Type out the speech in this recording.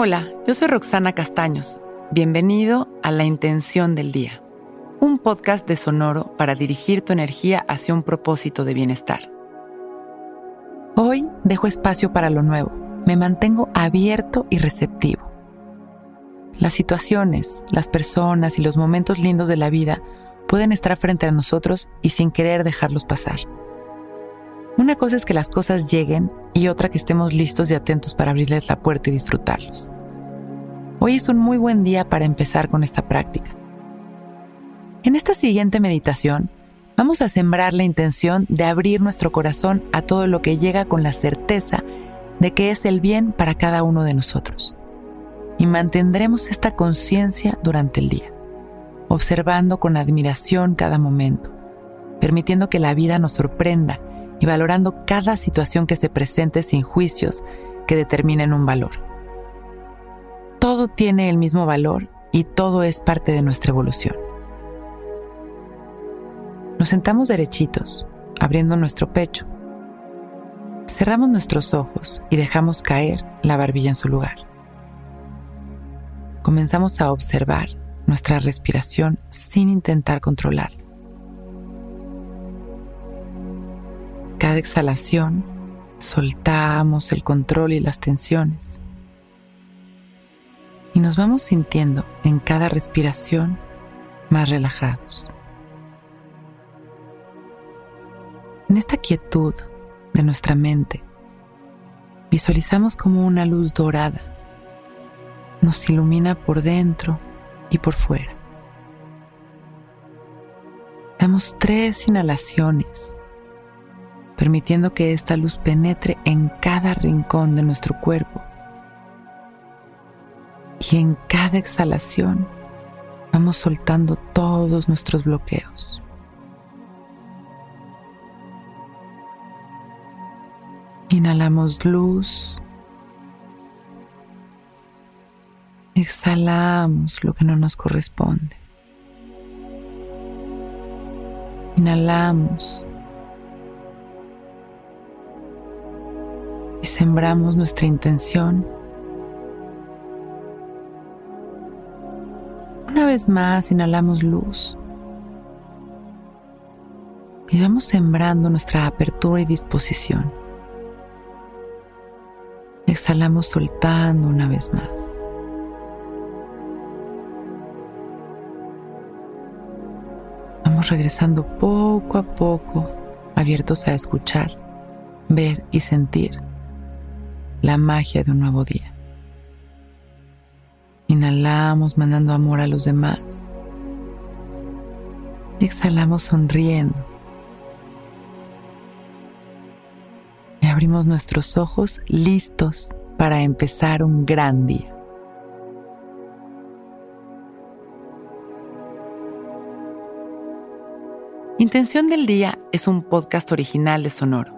Hola, yo soy Roxana Castaños. Bienvenido a La Intención del Día, un podcast de Sonoro para dirigir tu energía hacia un propósito de bienestar. Hoy dejo espacio para lo nuevo. Me mantengo abierto y receptivo. Las situaciones, las personas y los momentos lindos de la vida pueden estar frente a nosotros y sin querer dejarlos pasar. Una cosa es que las cosas lleguen y otra que estemos listos y atentos para abrirles la puerta y disfrutarlos. Hoy es un muy buen día para empezar con esta práctica. En esta siguiente meditación, vamos a sembrar la intención de abrir nuestro corazón a todo lo que llega con la certeza de que es el bien para cada uno de nosotros. Y mantendremos esta conciencia durante el día, observando con admiración cada momento, permitiendo que la vida nos sorprenda y valorando cada situación que se presente sin juicios que determinen un valor. Todo tiene el mismo valor y todo es parte de nuestra evolución. Nos sentamos derechitos, abriendo nuestro pecho. Cerramos nuestros ojos y dejamos caer la barbilla en su lugar. Comenzamos a observar nuestra respiración sin intentar controlarla. Cada exhalación soltamos el control y las tensiones. Y nos vamos sintiendo en cada respiración más relajados. En esta quietud de nuestra mente, visualizamos como una luz dorada nos ilumina por dentro y por fuera. Damos tres inhalaciones permitiendo que esta luz penetre en cada rincón de nuestro cuerpo. Y en cada exhalación vamos soltando todos nuestros bloqueos. Inhalamos luz. Exhalamos lo que no nos corresponde. Inhalamos y sembramos nuestra intención. Una vez más inhalamos luz y vamos sembrando nuestra apertura y disposición. Exhalamos soltando una vez más. Vamos regresando poco a poco, abiertos a escuchar, ver y sentir la magia de un nuevo día. Inhalamos mandando amor a los demás. Y exhalamos sonriendo. Y abrimos nuestros ojos listos para empezar un gran día. Intención del Día es un podcast original de Sonoro.